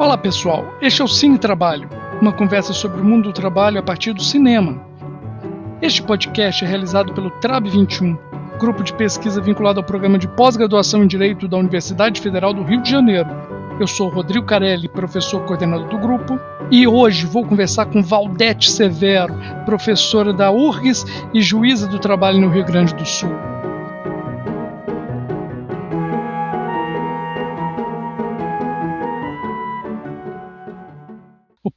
Olá pessoal, este é o Cine Trabalho, uma conversa sobre o mundo do trabalho a partir do cinema. Este podcast é realizado pelo TRAB 21, grupo de pesquisa vinculado ao programa de pós-graduação em Direito da Universidade Federal do Rio de Janeiro. Eu sou Rodrigo Carelli, professor coordenador do grupo, e hoje vou conversar com Valdete Severo, professora da URGS e juíza do trabalho no Rio Grande do Sul.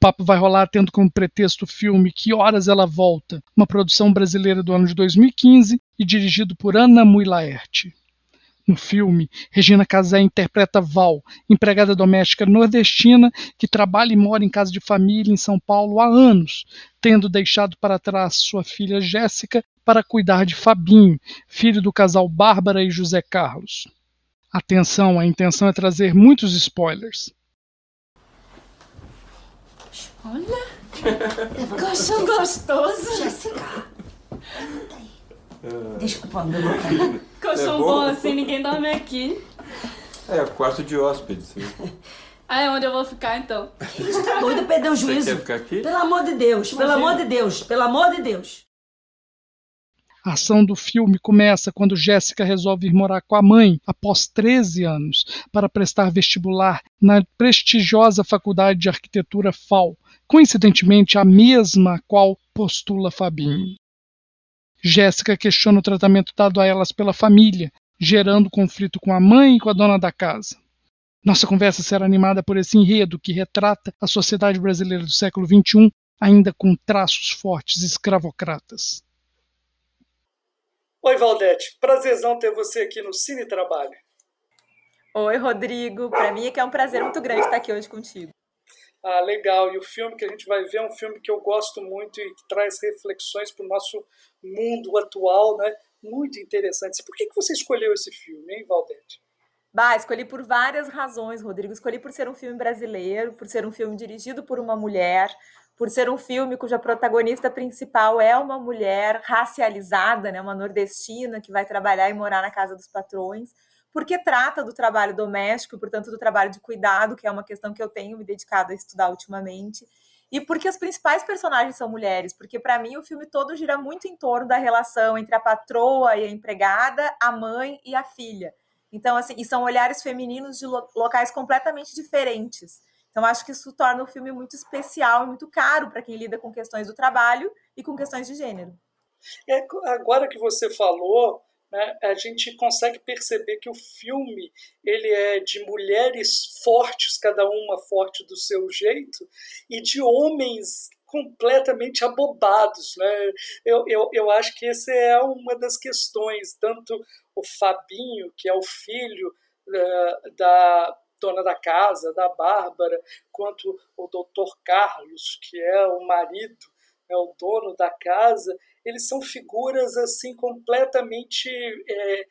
Papo vai rolar tendo como pretexto o filme Que Horas Ela Volta, uma produção brasileira do ano de 2015 e dirigido por Ana Mui Laerte. No filme, Regina Casé interpreta Val, empregada doméstica nordestina que trabalha e mora em casa de família em São Paulo há anos, tendo deixado para trás sua filha Jéssica para cuidar de Fabinho, filho do casal Bárbara e José Carlos. Atenção, a intenção é trazer muitos spoilers. Olha, colchão gostoso. Jéssica. Desculpa, meu. Colchão É bom bom? assim, ninguém dorme aqui. É, quarto de hóspedes. Você Ah, é onde eu vou ficar então? Você tá doido, perder o juízo? quer ficar aqui? Pelo amor de Deus, pelo amor de Deus, pelo amor de Deus. A ação do filme começa quando Jéssica resolve ir morar com a mãe após 13 anos para prestar vestibular na prestigiosa Faculdade de Arquitetura FAO, coincidentemente a mesma a qual postula Fabinho. Jéssica questiona o tratamento dado a elas pela família, gerando conflito com a mãe e com a dona da casa. Nossa conversa será animada por esse enredo que retrata a sociedade brasileira do século XXI, ainda com traços fortes escravocratas. Oi, Valdete. Prazerzão ter você aqui no Cine Trabalho. Oi, Rodrigo. Para mim é que é um prazer muito grande estar aqui hoje contigo. Ah, legal. E o filme que a gente vai ver é um filme que eu gosto muito e que traz reflexões para o nosso mundo atual, né? Muito interessantes. Por que, que você escolheu esse filme, hein, Valdete? Bah, escolhi por várias razões, Rodrigo. Escolhi por ser um filme brasileiro, por ser um filme dirigido por uma mulher, por ser um filme cuja protagonista principal é uma mulher racializada, né, uma nordestina que vai trabalhar e morar na casa dos patrões, porque trata do trabalho doméstico, portanto do trabalho de cuidado, que é uma questão que eu tenho me dedicado a estudar ultimamente, e porque as principais personagens são mulheres, porque para mim o filme todo gira muito em torno da relação entre a patroa e a empregada, a mãe e a filha. Então, assim, e são olhares femininos de lo locais completamente diferentes. Então, acho que isso torna o filme muito especial e muito caro para quem lida com questões do trabalho e com questões de gênero. É, agora que você falou, né, a gente consegue perceber que o filme ele é de mulheres fortes, cada uma forte do seu jeito, e de homens completamente abobados. Né? Eu, eu, eu acho que essa é uma das questões, tanto o Fabinho, que é o filho uh, da dona da casa, da Bárbara, quanto o doutor Carlos, que é o marido, é o dono da casa, eles são figuras assim completamente é,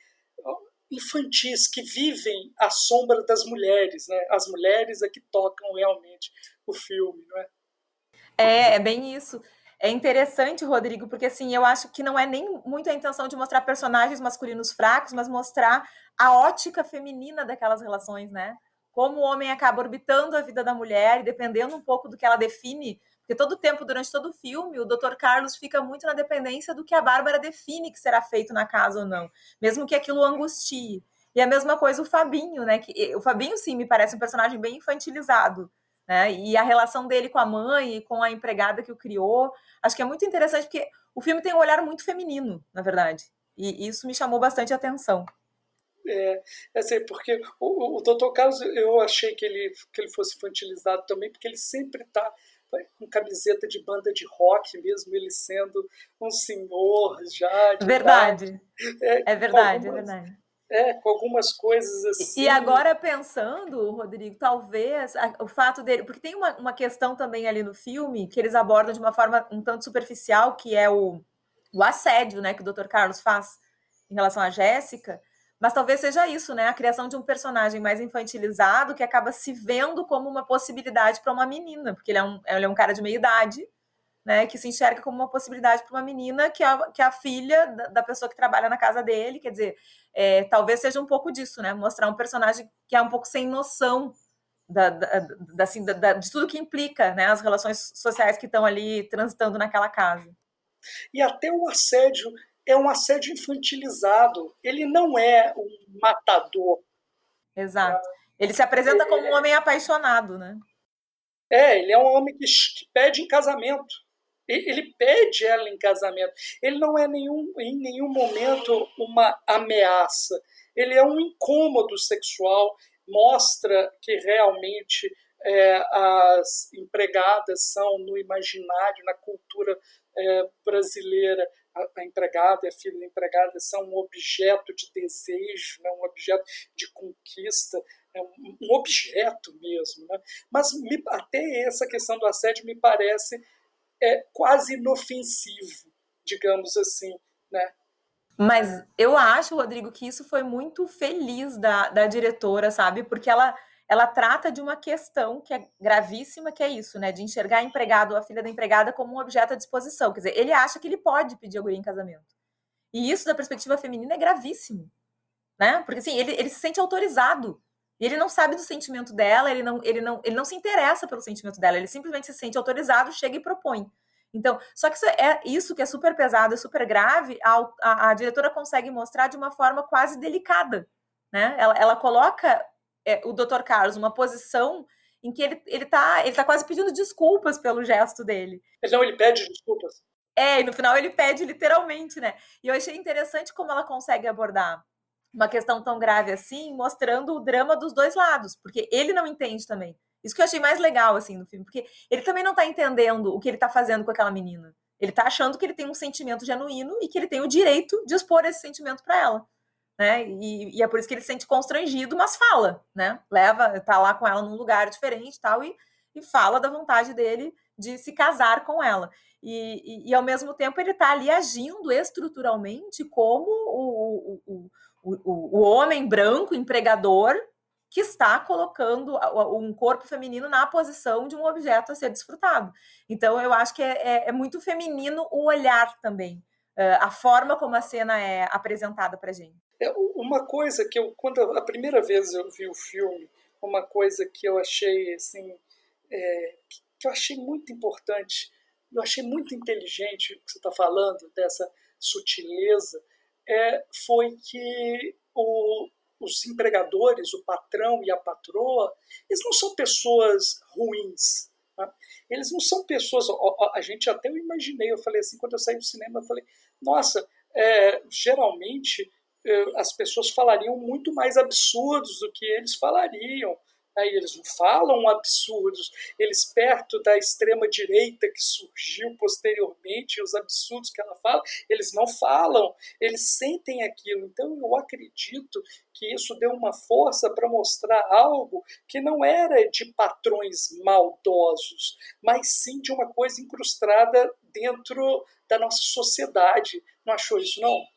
infantis que vivem à sombra das mulheres, né? As mulheres é que tocam realmente o filme, não é? É, é bem isso. É interessante, Rodrigo, porque assim, eu acho que não é nem muito a intenção de mostrar personagens masculinos fracos, mas mostrar a ótica feminina daquelas relações, né? Como o homem acaba orbitando a vida da mulher e dependendo um pouco do que ela define, porque todo tempo, durante todo o filme, o Dr. Carlos fica muito na dependência do que a Bárbara define que será feito na casa ou não, mesmo que aquilo angustie. E a mesma coisa o Fabinho, né? Que, o Fabinho, sim, me parece um personagem bem infantilizado. Né? E a relação dele com a mãe e com a empregada que o criou, acho que é muito interessante porque o filme tem um olhar muito feminino, na verdade, e isso me chamou bastante atenção. É, assim, porque o, o Dr. Carlos eu achei que ele, que ele fosse infantilizado também, porque ele sempre está com camiseta de banda de rock, mesmo ele sendo um senhor já. verdade. É, é, verdade, algumas, é verdade. É, com algumas coisas assim. E agora pensando, Rodrigo, talvez o fato dele. Porque tem uma, uma questão também ali no filme que eles abordam de uma forma um tanto superficial, que é o, o assédio né, que o Dr. Carlos faz em relação à Jéssica. Mas talvez seja isso, né? A criação de um personagem mais infantilizado que acaba se vendo como uma possibilidade para uma menina, porque ele é um, ele é um cara de meia idade, né? Que se enxerga como uma possibilidade para uma menina que é, que é a filha da, pessoa que trabalha na casa dele. Quer dizer, é, talvez seja um pouco disso, né? Mostrar um personagem que é um pouco sem noção da, da, assim, de tudo que implica né, as relações sociais que estão ali transitando naquela casa. E até o assédio é um assédio infantilizado. Ele não é um matador. Exato. Ele se apresenta como um homem apaixonado, né? É, ele é um homem que, que pede em casamento. Ele pede ela em casamento. Ele não é nenhum, em nenhum momento uma ameaça. Ele é um incômodo sexual. Mostra que realmente é, as empregadas são no imaginário, na cultura é, brasileira, a, empregada e a filha da empregada são um objeto de desejo, né, um objeto de conquista, é um, um objeto mesmo. Né? Mas me, até essa questão do assédio me parece é, quase inofensivo, digamos assim. Né? Mas eu acho, Rodrigo, que isso foi muito feliz da, da diretora, sabe? Porque ela ela trata de uma questão que é gravíssima, que é isso, né? De enxergar a empregado, a filha da empregada, como um objeto à disposição. Quer dizer, ele acha que ele pode pedir a guria em casamento. E isso, da perspectiva feminina, é gravíssimo. Né? Porque assim, ele, ele se sente autorizado. E ele não sabe do sentimento dela, ele não, ele, não, ele não se interessa pelo sentimento dela, ele simplesmente se sente autorizado, chega e propõe. Então, só que isso é isso que é super pesado, é super grave, a, a, a diretora consegue mostrar de uma forma quase delicada. Né? Ela, ela coloca é, o Dr. Carlos uma posição em que ele, ele, tá, ele tá quase pedindo desculpas pelo gesto dele. Não, ele pede desculpas. É, e no final ele pede literalmente, né? E eu achei interessante como ela consegue abordar uma questão tão grave assim, mostrando o drama dos dois lados, porque ele não entende também. Isso que eu achei mais legal, assim, no filme, porque ele também não tá entendendo o que ele tá fazendo com aquela menina. Ele tá achando que ele tem um sentimento genuíno e que ele tem o direito de expor esse sentimento para ela né? E, e, é por isso que ele se sente constrangido, mas fala, né? Leva, tá lá com ela num lugar diferente tal, e, e fala da vontade dele de se casar com ela. E, e, e ao mesmo tempo ele está ali agindo estruturalmente como o, o, o, o homem branco empregador que está colocando um corpo feminino na posição de um objeto a ser desfrutado. Então, eu acho que é, é, é muito feminino o olhar também, a forma como a cena é apresentada para gente. É uma coisa que eu, quando a primeira vez eu vi o filme, uma coisa que eu achei assim, é, que eu achei muito importante, eu achei muito inteligente o que você está falando dessa sutileza, é, foi que o, os empregadores, o patrão e a patroa, eles não são pessoas ruins. Né? Eles não são pessoas. A, a, gente até eu imaginei, eu falei assim, quando eu saí do cinema, eu falei, nossa, é, geralmente as pessoas falariam muito mais absurdos do que eles falariam. Aí né? eles não falam absurdos, eles perto da extrema direita que surgiu posteriormente, os absurdos que ela fala, eles não falam, eles sentem aquilo. Então eu acredito que isso deu uma força para mostrar algo que não era de patrões maldosos, mas sim de uma coisa incrustada dentro da nossa sociedade. Não achou isso não?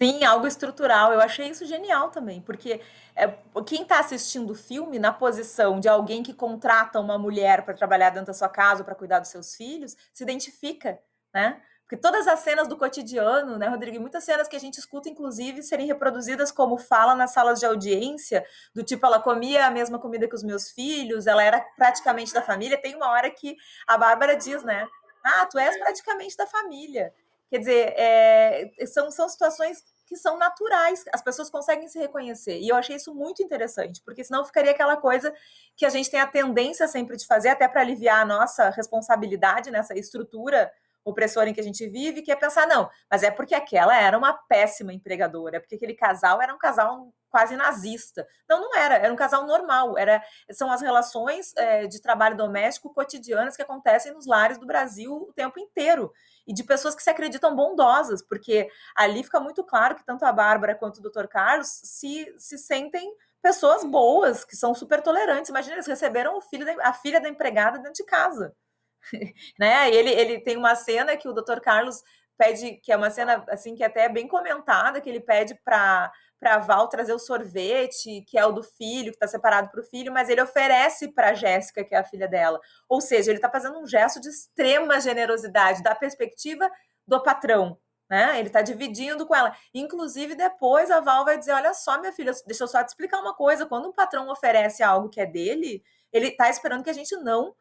Sim, algo estrutural. Eu achei isso genial também, porque é, quem está assistindo o filme na posição de alguém que contrata uma mulher para trabalhar dentro da sua casa para cuidar dos seus filhos, se identifica, né? Porque todas as cenas do cotidiano, né, Rodrigo? muitas cenas que a gente escuta, inclusive, serem reproduzidas como fala nas salas de audiência, do tipo, ela comia a mesma comida que os meus filhos, ela era praticamente da família. Tem uma hora que a Bárbara diz, né? Ah, tu és praticamente da família. Quer dizer, é, são, são situações que são naturais, as pessoas conseguem se reconhecer. E eu achei isso muito interessante, porque senão ficaria aquela coisa que a gente tem a tendência sempre de fazer, até para aliviar a nossa responsabilidade nessa estrutura opressora em que a gente vive, que é pensar, não, mas é porque aquela era uma péssima empregadora, é porque aquele casal era um casal quase nazista. Não, não era, era um casal normal, era, são as relações é, de trabalho doméstico cotidianas que acontecem nos lares do Brasil o tempo inteiro e de pessoas que se acreditam bondosas, porque ali fica muito claro que tanto a Bárbara quanto o Dr. Carlos se, se sentem pessoas boas, que são super tolerantes. Imagina, eles receberam o filho da, a filha da empregada dentro de casa. né? Ele, ele tem uma cena que o Dr. Carlos pede, que é uma cena assim que até é bem comentada, que ele pede para para Val trazer o sorvete, que é o do filho, que está separado para o filho, mas ele oferece para Jéssica, que é a filha dela. Ou seja, ele está fazendo um gesto de extrema generosidade da perspectiva do patrão, Né? Ele está dividindo com ela. Inclusive, depois a Val vai dizer: Olha só, minha filha, deixa eu só te explicar uma coisa. Quando um patrão oferece algo que é dele, ele está esperando que a gente não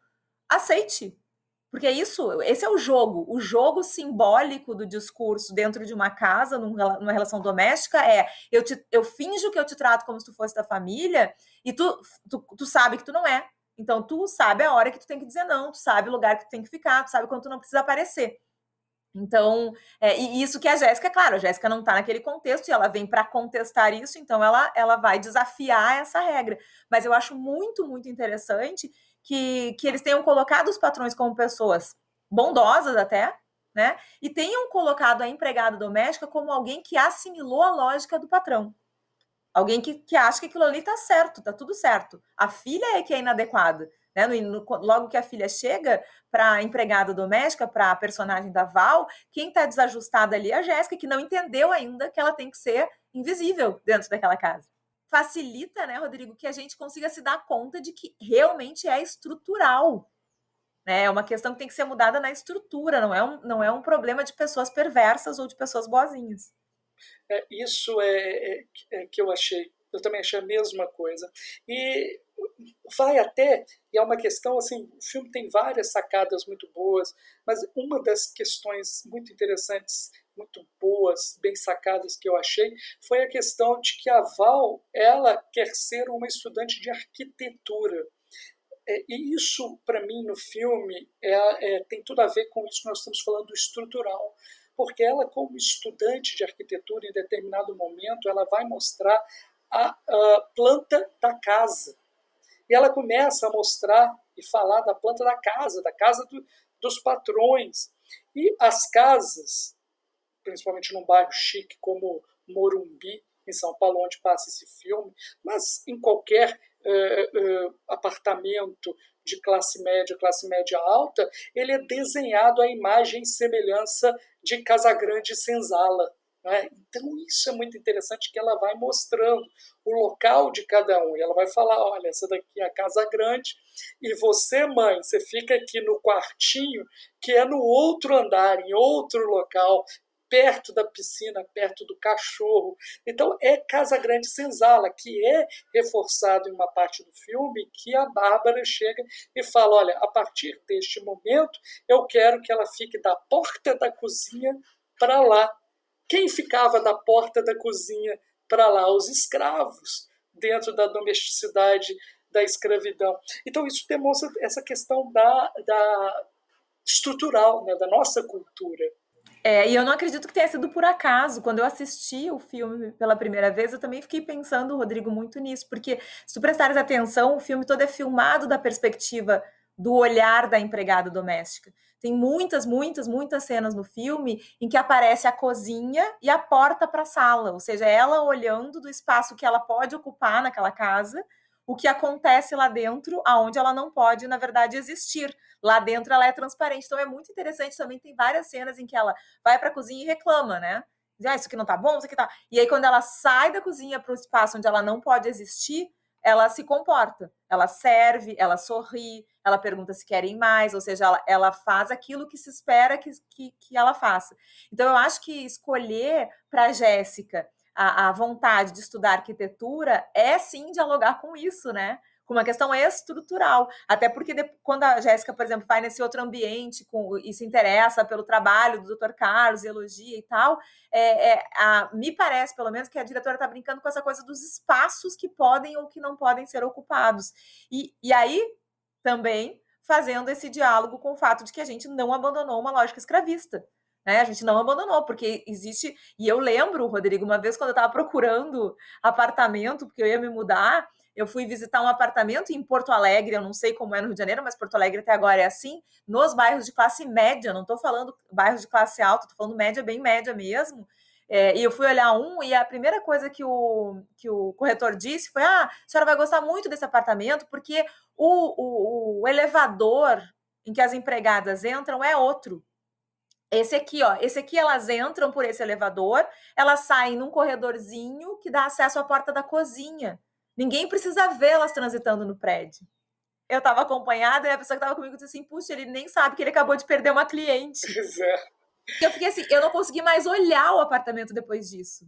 aceite. Porque isso, esse é o jogo. O jogo simbólico do discurso dentro de uma casa, numa relação doméstica, é eu, te, eu finjo que eu te trato como se tu fosse da família e tu, tu, tu sabe que tu não é. Então, tu sabe a hora que tu tem que dizer não, tu sabe o lugar que tu tem que ficar, tu sabe quando tu não precisa aparecer. Então, é, e isso que a Jéssica, claro, a Jéssica não está naquele contexto e ela vem para contestar isso, então ela, ela vai desafiar essa regra. Mas eu acho muito, muito interessante que, que eles tenham colocado os patrões como pessoas bondosas até, né? E tenham colocado a empregada doméstica como alguém que assimilou a lógica do patrão. Alguém que, que acha que aquilo ali tá certo, tá tudo certo. A filha é que é inadequada. Né? No, no, logo que a filha chega para a empregada doméstica, para a personagem da Val, quem está desajustada ali é a Jéssica, que não entendeu ainda que ela tem que ser invisível dentro daquela casa facilita, né, Rodrigo, que a gente consiga se dar conta de que realmente é estrutural. Né? É uma questão que tem que ser mudada na estrutura, não é um, não é um problema de pessoas perversas ou de pessoas boazinhas. É, isso é, é, é que eu achei, eu também achei a mesma coisa. E vai até, e é uma questão assim, o filme tem várias sacadas muito boas, mas uma das questões muito interessantes muito boas, bem sacadas que eu achei, foi a questão de que a Val ela quer ser uma estudante de arquitetura. É, e isso, para mim, no filme, é, é, tem tudo a ver com isso que nós estamos falando do estrutural. Porque ela, como estudante de arquitetura, em determinado momento, ela vai mostrar a, a planta da casa. E ela começa a mostrar e falar da planta da casa, da casa do, dos patrões. E as casas principalmente num bairro chique como Morumbi, em São Paulo, onde passa esse filme, mas em qualquer uh, uh, apartamento de classe média, classe média alta, ele é desenhado à imagem e semelhança de Casagrande e Senzala. Né? Então, isso é muito interessante que ela vai mostrando o local de cada um. E ela vai falar: olha, essa daqui é a casa grande, e você, mãe, você fica aqui no quartinho, que é no outro andar, em outro local, perto da piscina, perto do cachorro. Então é Casa Grande Senzala, que é reforçado em uma parte do filme que a Bárbara chega e fala: olha, a partir deste momento eu quero que ela fique da porta da cozinha para lá. Quem ficava da porta da cozinha para lá? Os escravos, dentro da domesticidade da escravidão. Então isso demonstra essa questão da, da estrutural, né, da nossa cultura. É, e eu não acredito que tenha sido por acaso. Quando eu assisti o filme pela primeira vez, eu também fiquei pensando, Rodrigo, muito nisso, porque se tu prestares atenção, o filme todo é filmado da perspectiva do olhar da empregada doméstica. Tem muitas, muitas, muitas cenas no filme em que aparece a cozinha e a porta para a sala, ou seja, ela olhando do espaço que ela pode ocupar naquela casa o que acontece lá dentro, aonde ela não pode, na verdade, existir. Lá dentro ela é transparente. Então é muito interessante também, tem várias cenas em que ela vai para a cozinha e reclama, né? Diz, ah, isso aqui não tá bom, isso aqui tá. E aí, quando ela sai da cozinha para o espaço onde ela não pode existir, ela se comporta. Ela serve, ela sorri, ela pergunta se querem mais, ou seja, ela, ela faz aquilo que se espera que, que, que ela faça. Então, eu acho que escolher para Jéssica a, a vontade de estudar arquitetura é sim dialogar com isso, né? com uma questão estrutural. Até porque de, quando a Jéssica, por exemplo, vai nesse outro ambiente com, e se interessa pelo trabalho do Dr. Carlos, elogia e tal, é, é, a, me parece, pelo menos, que a diretora está brincando com essa coisa dos espaços que podem ou que não podem ser ocupados. E, e aí, também, fazendo esse diálogo com o fato de que a gente não abandonou uma lógica escravista. Né? A gente não abandonou, porque existe. E eu lembro, Rodrigo, uma vez quando eu estava procurando apartamento, porque eu ia me mudar, eu fui visitar um apartamento em Porto Alegre, eu não sei como é no Rio de Janeiro, mas Porto Alegre até agora é assim, nos bairros de classe média, não estou falando bairros de classe alta, estou falando média, bem média mesmo. É, e eu fui olhar um, e a primeira coisa que o, que o corretor disse foi: Ah, a senhora vai gostar muito desse apartamento, porque o, o, o elevador em que as empregadas entram é outro. Esse aqui, ó, esse aqui elas entram por esse elevador, elas saem num corredorzinho que dá acesso à porta da cozinha. Ninguém precisa vê-las transitando no prédio. Eu estava acompanhada e a pessoa que estava comigo disse assim: puxa, ele nem sabe que ele acabou de perder uma cliente. Pois é. Eu fiquei assim, eu não consegui mais olhar o apartamento depois disso.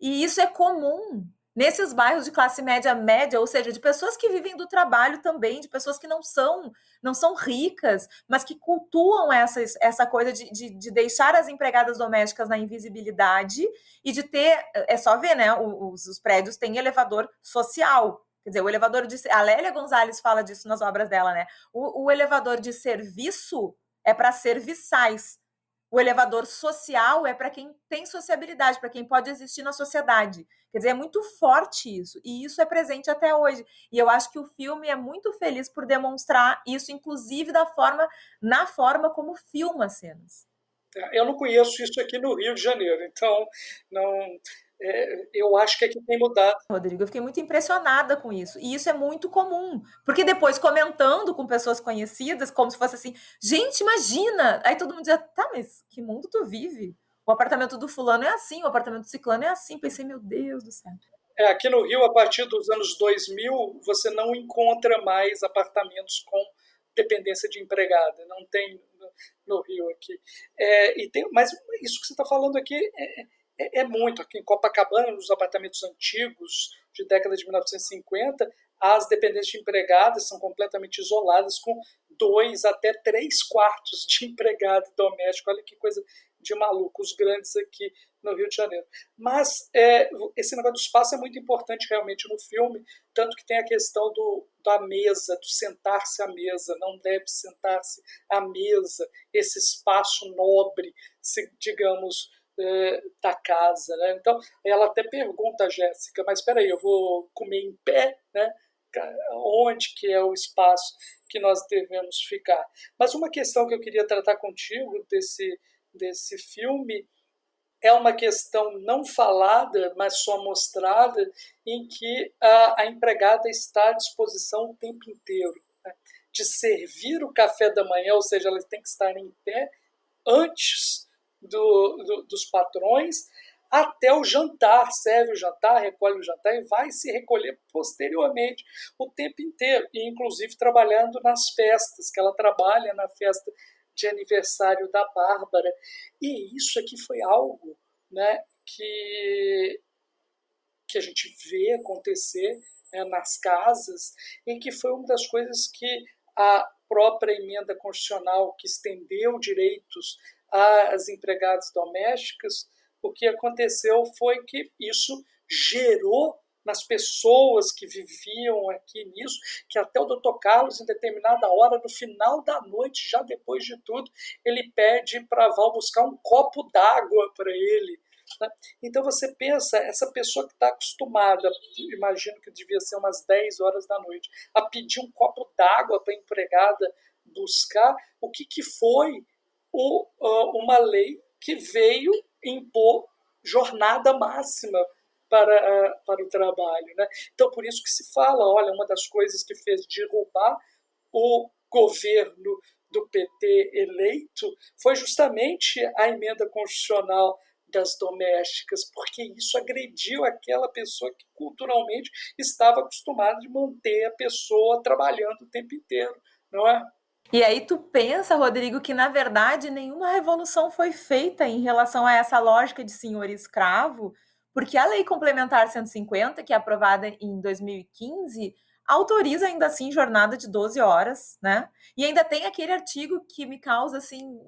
E isso é comum nesses bairros de classe média média, ou seja, de pessoas que vivem do trabalho também, de pessoas que não são não são ricas, mas que cultuam essa, essa coisa de, de, de deixar as empregadas domésticas na invisibilidade e de ter, é só ver, né, os, os prédios têm elevador social, Quer dizer, o elevador de. A Lélia Gonzalez fala disso nas obras dela, né? O, o elevador de serviço é para serviçais. O elevador social é para quem tem sociabilidade, para quem pode existir na sociedade. Quer dizer, é muito forte isso. E isso é presente até hoje. E eu acho que o filme é muito feliz por demonstrar isso, inclusive da forma, na forma como filma cenas. É, eu não conheço isso aqui no Rio de Janeiro, então não é, eu acho que aqui tem mudado. Rodrigo, eu fiquei muito impressionada com isso. E isso é muito comum. Porque depois, comentando com pessoas conhecidas, como se fosse assim, gente, imagina! Aí todo mundo dizia, tá, mas que mundo tu vive? O apartamento do fulano é assim, o apartamento do ciclano é assim. Pensei, meu Deus do céu. É, aqui no Rio, a partir dos anos 2000, você não encontra mais apartamentos com dependência de empregada. Não tem no, no Rio aqui. É, e tem, mas isso que você está falando aqui é, é, é, muito. Aqui em Copacabana, nos apartamentos antigos de década de 1950, as dependências de empregadas são completamente isoladas, com dois até três quartos de empregado doméstico. Olha que coisa de maluco, os grandes aqui no Rio de Janeiro. Mas é, esse negócio do espaço é muito importante realmente no filme, tanto que tem a questão do, da mesa, do sentar-se à mesa, não deve sentar-se à mesa, esse espaço nobre, se, digamos, é, da casa. Né? Então, ela até pergunta a Jéssica, mas espera aí, eu vou comer em pé? Né? Onde que é o espaço que nós devemos ficar? Mas uma questão que eu queria tratar contigo desse, desse filme é uma questão não falada, mas só mostrada, em que a, a empregada está à disposição o tempo inteiro. Né? De servir o café da manhã, ou seja, ela tem que estar em pé antes do, do, dos patrões até o jantar, serve o jantar, recolhe o jantar e vai se recolher posteriormente o tempo inteiro, e inclusive trabalhando nas festas, que ela trabalha na festa de aniversário da Bárbara. E isso aqui foi algo né, que, que a gente vê acontecer né, nas casas, e que foi uma das coisas que a própria emenda constitucional que estendeu direitos às empregadas domésticas, o que aconteceu foi que isso gerou nas pessoas que viviam aqui nisso, que até o doutor Carlos, em determinada hora, no final da noite, já depois de tudo, ele pede para Val buscar um copo d'água para ele. Né? Então você pensa, essa pessoa que está acostumada, imagino que devia ser umas 10 horas da noite, a pedir um copo d'água para a empregada buscar, o que, que foi o, uma lei que veio impor jornada máxima para, para o trabalho. Né? Então, por isso que se fala, olha, uma das coisas que fez derrubar o governo do PT eleito foi justamente a emenda constitucional das domésticas, porque isso agrediu aquela pessoa que culturalmente estava acostumada de manter a pessoa trabalhando o tempo inteiro, não é? E aí tu pensa, Rodrigo, que na verdade nenhuma revolução foi feita em relação a essa lógica de senhor escravo, porque a Lei Complementar 150, que é aprovada em 2015, autoriza ainda assim jornada de 12 horas, né? E ainda tem aquele artigo que me causa assim,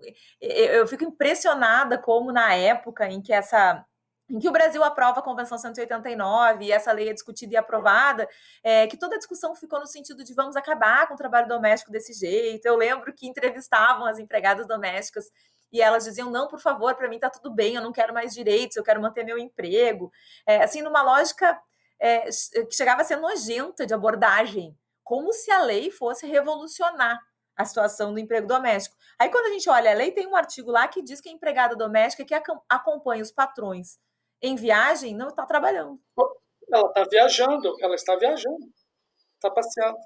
eu fico impressionada como na época em que essa em que o Brasil aprova a Convenção 189 e essa lei é discutida e aprovada, é, que toda a discussão ficou no sentido de vamos acabar com o trabalho doméstico desse jeito. Eu lembro que entrevistavam as empregadas domésticas e elas diziam: não, por favor, para mim está tudo bem, eu não quero mais direitos, eu quero manter meu emprego. É, assim, numa lógica é, que chegava a ser nojenta de abordagem, como se a lei fosse revolucionar a situação do emprego doméstico. Aí, quando a gente olha a lei, tem um artigo lá que diz que a empregada doméstica que acompanha os patrões em viagem não está trabalhando. Ela está viajando, ela está viajando, está passeando.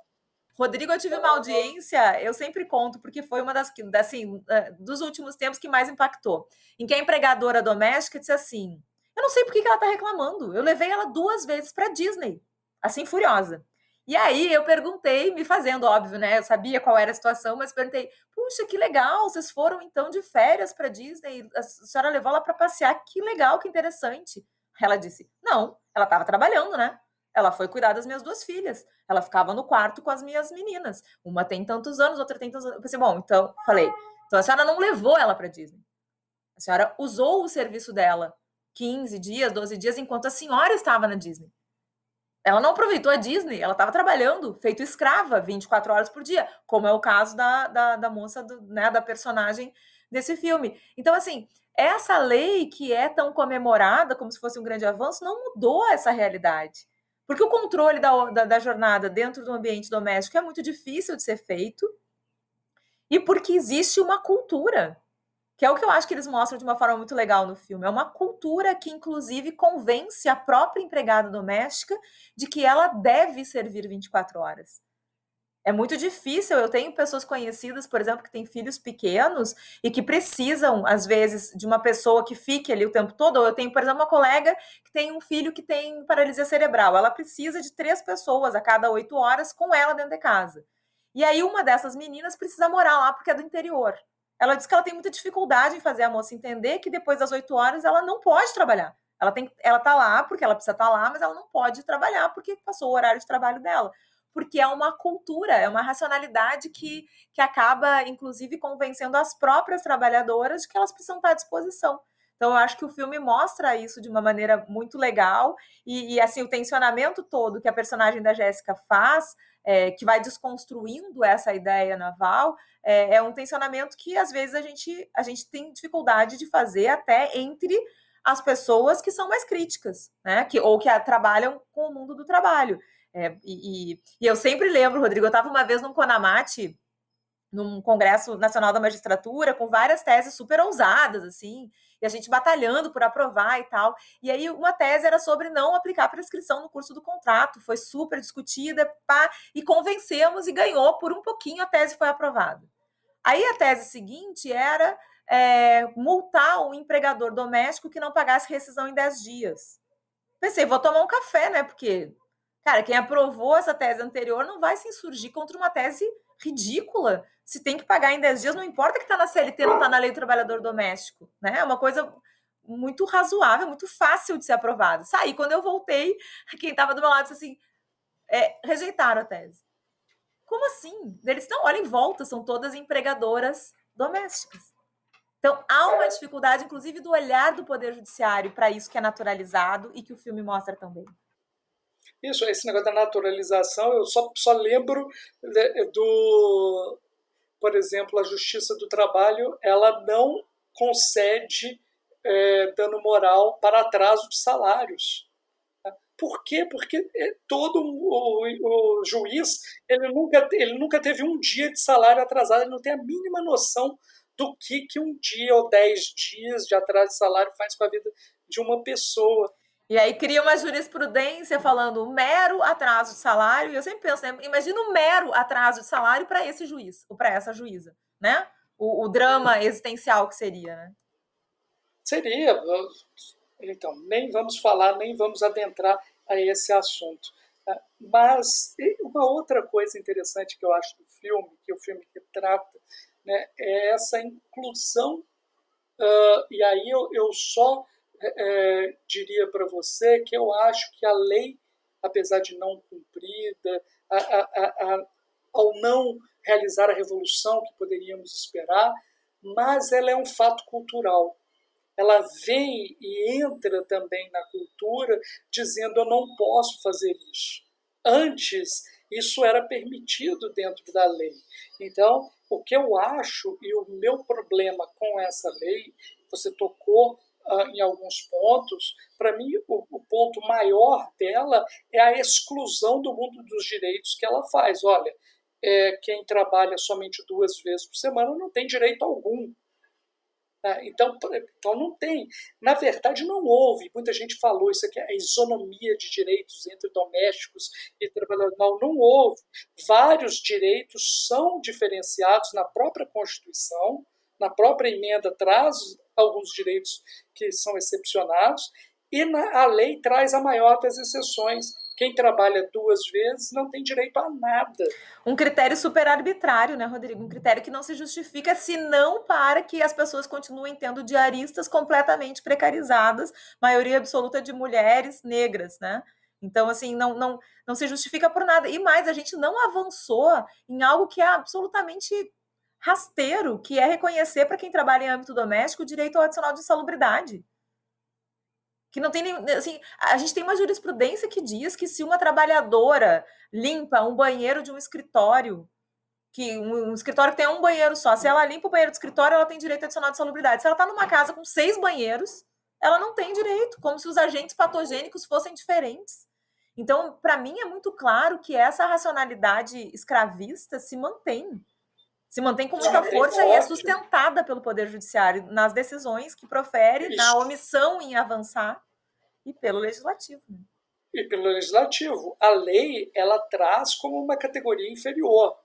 Rodrigo, eu tive uma audiência, eu sempre conto, porque foi uma das assim, eh, dos últimos tempos que mais impactou, em que a empregadora doméstica disse assim: Eu não sei por que ela está reclamando. Eu levei ela duas vezes para Disney, assim, furiosa. E aí eu perguntei, me fazendo óbvio, né? Eu sabia qual era a situação, mas perguntei: puxa, que legal, vocês foram então de férias para Disney, a senhora levou ela para passear, que legal, que interessante. Ela disse: não, ela estava trabalhando, né? Ela foi cuidar das minhas duas filhas. Ela ficava no quarto com as minhas meninas. Uma tem tantos anos, outra tem tantos anos. Eu pensei, bom, então, falei, então a senhora não levou ela para Disney. A senhora usou o serviço dela 15 dias, 12 dias, enquanto a senhora estava na Disney. Ela não aproveitou a Disney, ela estava trabalhando, feito escrava, 24 horas por dia, como é o caso da, da, da moça, do, né, da personagem desse filme. Então, assim, essa lei que é tão comemorada como se fosse um grande avanço não mudou essa realidade. Porque o controle da, da, da jornada dentro do ambiente doméstico é muito difícil de ser feito e porque existe uma cultura que é o que eu acho que eles mostram de uma forma muito legal no filme. É uma cultura que, inclusive, convence a própria empregada doméstica de que ela deve servir 24 horas. É muito difícil. Eu tenho pessoas conhecidas, por exemplo, que têm filhos pequenos e que precisam, às vezes, de uma pessoa que fique ali o tempo todo. Eu tenho, por exemplo, uma colega que tem um filho que tem paralisia cerebral. Ela precisa de três pessoas a cada oito horas com ela dentro de casa. E aí, uma dessas meninas precisa morar lá porque é do interior. Ela diz que ela tem muita dificuldade em fazer a moça entender que depois das oito horas ela não pode trabalhar. Ela tem, ela tá lá porque ela precisa estar tá lá, mas ela não pode trabalhar porque passou o horário de trabalho dela. Porque é uma cultura, é uma racionalidade que, que acaba, inclusive, convencendo as próprias trabalhadoras de que elas precisam estar à disposição. Então, eu acho que o filme mostra isso de uma maneira muito legal. E, e assim, o tensionamento todo que a personagem da Jéssica faz, é, que vai desconstruindo essa ideia naval, é, é, um tensionamento que às vezes a gente, a gente tem dificuldade de fazer até entre as pessoas que são mais críticas, né? Que, ou que a, trabalham com o mundo do trabalho. É, e, e, e, eu sempre lembro, Rodrigo, eu estava uma vez num Conamate, num Congresso Nacional da Magistratura, com várias teses super ousadas, assim, e a gente batalhando por aprovar e tal. E aí uma tese era sobre não aplicar prescrição no curso do contrato, foi super discutida, pá, e convencemos e ganhou por um pouquinho, a tese foi aprovada. Aí a tese seguinte era é, multar o empregador doméstico que não pagasse rescisão em 10 dias. Pensei, vou tomar um café, né? Porque, cara, quem aprovou essa tese anterior não vai se insurgir contra uma tese ridícula. Se tem que pagar em 10 dias, não importa que está na CLT, não está na lei do trabalhador doméstico, né? É uma coisa muito razoável, muito fácil de ser aprovada. Saí, quando eu voltei, quem estava do meu lado disse assim, é, rejeitaram a tese. Como assim? Eles não olhem em volta, são todas empregadoras domésticas. Então, há uma dificuldade, inclusive, do olhar do Poder Judiciário para isso que é naturalizado e que o filme mostra também. Isso, esse negócio da naturalização, eu só, só lembro do. Por exemplo, a Justiça do Trabalho, ela não concede é, dano moral para atraso de salários. Por quê? Porque é, todo o, o, juiz ele nunca, ele nunca teve um dia de salário atrasado, ele não tem a mínima noção do que, que um dia ou dez dias de atraso de salário faz com a vida de uma pessoa. E aí cria uma jurisprudência falando mero atraso de salário, e eu sempre penso, né? imagina um mero atraso de salário para esse juiz, ou para essa juíza, né? O, o drama existencial que seria, né? Seria, então, nem vamos falar, nem vamos adentrar a esse assunto. Tá? Mas uma outra coisa interessante que eu acho do filme, que o filme retrata, né, é essa inclusão, uh, e aí eu, eu só é, diria para você que eu acho que a lei, apesar de não cumprida, a, a, a, ao não realizar a revolução que poderíamos esperar, mas ela é um fato cultural ela vem e entra também na cultura dizendo eu não posso fazer isso. Antes, isso era permitido dentro da lei. Então, o que eu acho e o meu problema com essa lei, você tocou uh, em alguns pontos, para mim o, o, ponto maior dela é a exclusão do mundo dos direitos que ela faz. Olha, é, quem trabalha somente duas vezes por semana não tem direito algum né? Então, então não tem. Na verdade, não houve. Muita gente falou isso aqui, a isonomia de direitos entre domésticos e trabalhadores. Não, não houve. Vários direitos são diferenciados na própria Constituição, na própria emenda traz alguns direitos que são excepcionados, e na, a lei traz a maior das exceções, Quem trabalha duas vezes não tem direito a nada. Um critério super arbitrário, né, Rodrigo? Um critério que não se justifica, senão para que as pessoas continuem tendo diaristas completamente precarizadas, maioria absoluta de mulheres negras, né? Então, assim, não, não, não se justifica por nada. E mais, a gente não avançou em algo que é absolutamente rasteiro, que é reconhecer para quem trabalha em âmbito doméstico o direito ao adicional de insalubridade que não tem nem, assim, a gente tem uma jurisprudência que diz que se uma trabalhadora limpa um banheiro de um escritório, que um, um escritório que tem um banheiro só, se ela limpa o banheiro do escritório, ela tem direito adicional de salubridade. Se ela está numa casa com seis banheiros, ela não tem direito, como se os agentes patogênicos fossem diferentes. Então, para mim é muito claro que essa racionalidade escravista se mantém. Se mantém com muita força e é sustentada pelo Poder Judiciário nas decisões que profere, na omissão em avançar e pelo Legislativo. Né? E pelo Legislativo. A lei, ela traz como uma categoria inferior.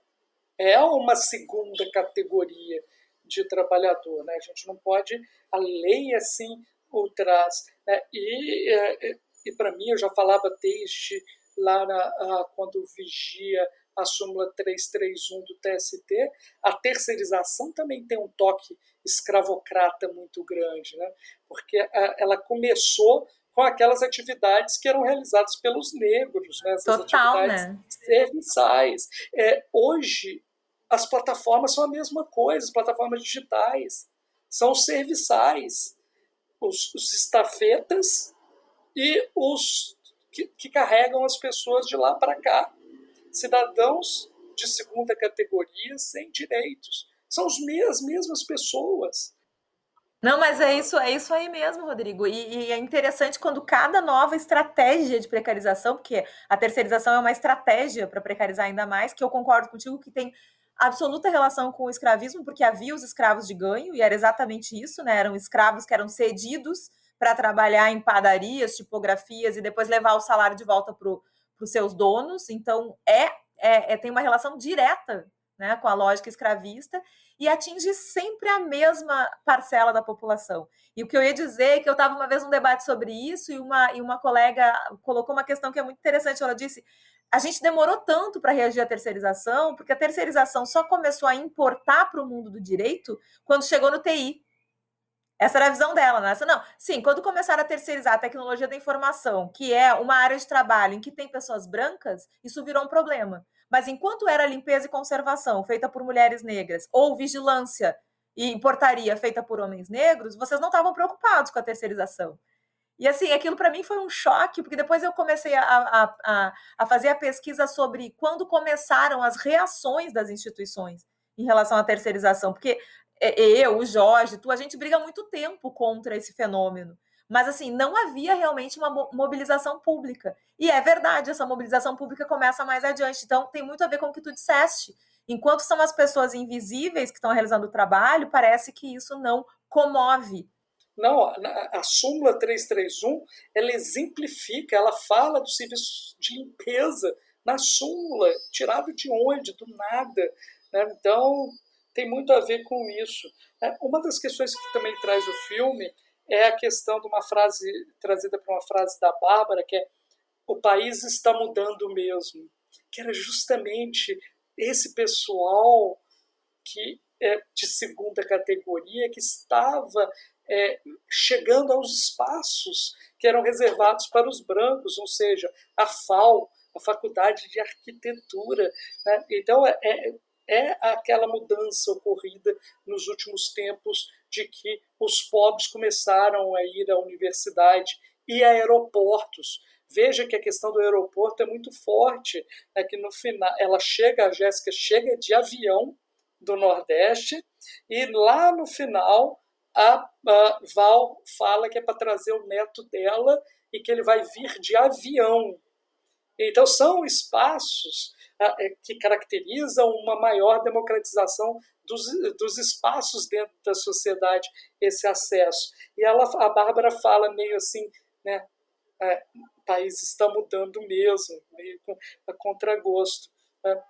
É uma segunda categoria de trabalhador. Né? A gente não pode. A lei, assim, o traz. Né? E, e, e para mim, eu já falava desde lá na, quando vigia a súmula 331 do TST, a terceirização também tem um toque escravocrata muito grande, né? porque ela começou com aquelas atividades que eram realizadas pelos negros, né? essas Total, atividades né? serviçais. É, hoje, as plataformas são a mesma coisa, as plataformas digitais são serviçais. Os, os estafetas e os que, que carregam as pessoas de lá para cá cidadãos de segunda categoria sem direitos. São as mesmas pessoas. Não, mas é isso, é isso aí mesmo, Rodrigo. E, e, é interessante quando cada nova estratégia de precarização, porque a terceirização é uma estratégia para precarizar ainda mais, que eu concordo contigo que tem absoluta relação com o escravismo, porque havia os escravos de ganho, e era exatamente isso, né? Eram escravos que eram cedidos para trabalhar em padarias, tipografias, e depois levar o salário de volta para o para os seus donos, então é, é, é, tem uma relação direta né, com a lógica escravista e atinge sempre a mesma parcela da população. E o que eu ia dizer é que eu estava uma vez num debate sobre isso e uma, e uma colega colocou uma questão que é muito interessante. Ela disse: a gente demorou tanto para reagir à terceirização, porque a terceirização só começou a importar para o mundo do direito quando chegou no TI. Essa era a visão dela, né? Essa, não, sim, quando começaram a terceirizar a tecnologia da informação, que é uma área de trabalho em que tem pessoas brancas, isso virou um problema. Mas enquanto era limpeza e conservação feita por mulheres negras, ou vigilância e portaria feita por homens negros, vocês não estavam preocupados com a terceirização. E assim, aquilo para mim foi um choque, porque depois eu comecei a, a, a, a fazer a pesquisa sobre quando começaram as reações das instituições em relação à terceirização, porque eu, o Jorge, tu, a gente briga muito tempo contra esse fenômeno. Mas, assim, não havia realmente uma mobilização pública. E é verdade, essa mobilização pública começa mais adiante. Então, tem muito a ver com o que tu disseste. Enquanto são as pessoas invisíveis que estão realizando o trabalho, parece que isso não comove. Não, a, a súmula 331, ela exemplifica, ela fala do serviço de limpeza na súmula, tirado de onde? Do nada. Né? Então, tem muito a ver com isso. É, uma das questões que também traz o filme é a questão de uma frase trazida por uma frase da Bárbara, que é o país está mudando mesmo, que era justamente esse pessoal que é de segunda categoria que estava é, chegando aos espaços que eram reservados para os brancos, ou seja, a FAO, a Faculdade de Arquitetura. Né? Então, é, é é aquela mudança ocorrida nos últimos tempos de que os pobres começaram a ir à universidade e a aeroportos. Veja que a questão do aeroporto é muito forte, é que no final ela chega, a Jéssica chega de avião do Nordeste e lá no final a, a Val fala que é para trazer o neto dela e que ele vai vir de avião. Então são espaços é, que caracterizam uma maior democratização dos, dos espaços dentro da sociedade, esse acesso. E ela, a Bárbara fala meio assim, né, é, o país está mudando mesmo, meio com, a contragosto. É,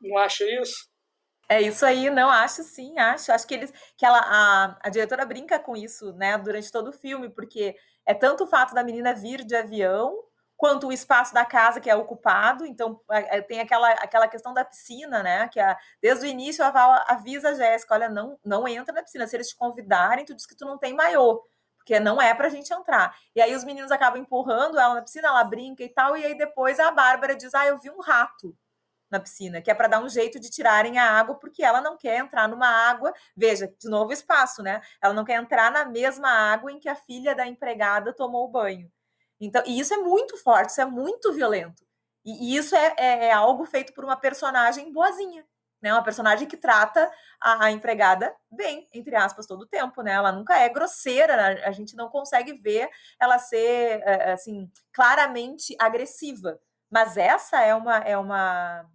não acha isso? É isso aí, não, acho sim, acho. Acho que eles que ela, a, a diretora brinca com isso, né, durante todo o filme, porque é tanto o fato da menina vir de avião quanto o espaço da casa que é ocupado. Então, tem aquela, aquela questão da piscina, né? Que a, desde o início a Val avisa a Jéssica: olha, não, não entra na piscina. Se eles te convidarem, tu diz que tu não tem maiô, porque não é pra gente entrar. E aí os meninos acabam empurrando ela na piscina, ela brinca e tal, e aí depois a Bárbara diz: ah, eu vi um rato na piscina, que é para dar um jeito de tirarem a água, porque ela não quer entrar numa água. Veja, de novo espaço, né? Ela não quer entrar na mesma água em que a filha da empregada tomou o banho. Então, e isso é muito forte, isso é muito violento. E, e isso é, é, é, algo feito por uma personagem boazinha, né? Uma personagem que trata a, a, empregada bem, entre aspas, todo o tempo, né? Ela nunca é grosseira, a, a gente não consegue ver ela ser, é, assim, claramente agressiva. Mas essa é uma, é uma,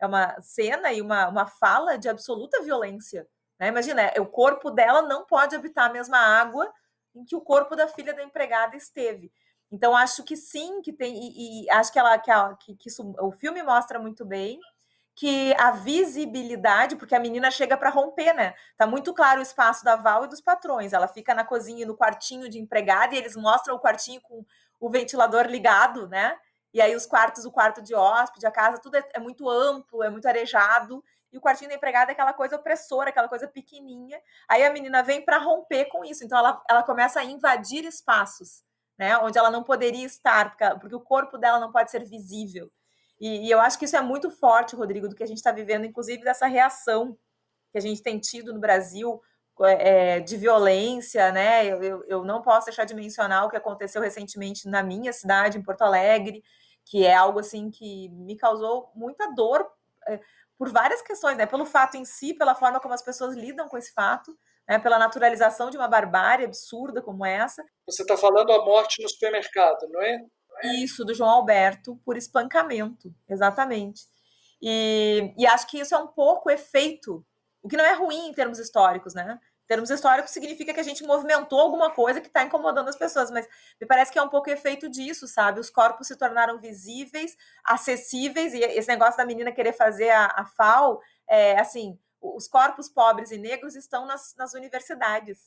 é uma cena e uma, uma fala de absoluta violência. Né? Imagina, o corpo dela não pode habitar a mesma água em que o corpo da filha da empregada esteve. Então, acho que sim, que tem, e, e acho que, ela, que, que, que isso, o filme mostra muito bem que a visibilidade, porque a menina chega para romper, né? Tá muito claro o espaço da Val e dos patrões. Ela fica na cozinha, no quartinho de empregada, e eles mostram o quartinho com o ventilador ligado, né? E aí os quartos, o quarto de hóspede, a casa, tudo é, é muito amplo, é muito arejado. E o quartinho da empregada é aquela coisa opressora, aquela coisa pequenininha. Aí a menina vem para romper com isso. Então ela, ela começa a invadir espaços né? Onde ela não poderia estar, porque, o corpo dela não pode ser visível. E, e, eu acho que isso é muito forte, Rodrigo, do que a gente está vivendo, inclusive dessa reação que a gente tem tido no Brasil é, de violência, né? Eu, eu, eu, não posso deixar de mencionar o que aconteceu recentemente na minha cidade, em Porto Alegre, que é algo assim que me causou muita dor é, por várias questões, né? Pelo fato em si, pela forma como as pessoas lidam com esse fato, né, pela naturalização de uma barbárie absurda como essa. Você está falando a morte no supermercado, não é? Isso, do João Alberto, por espancamento, exatamente. E, e acho que isso é um pouco efeito, o que não é ruim em termos históricos, né? Em termos históricos significa que a gente movimentou alguma coisa que está incomodando as pessoas, mas me parece que é um pouco efeito disso, sabe? Os corpos se tornaram visíveis, acessíveis, e esse negócio da menina querer fazer a, a FAO, é assim, os corpos pobres e negros estão nas, nas universidades.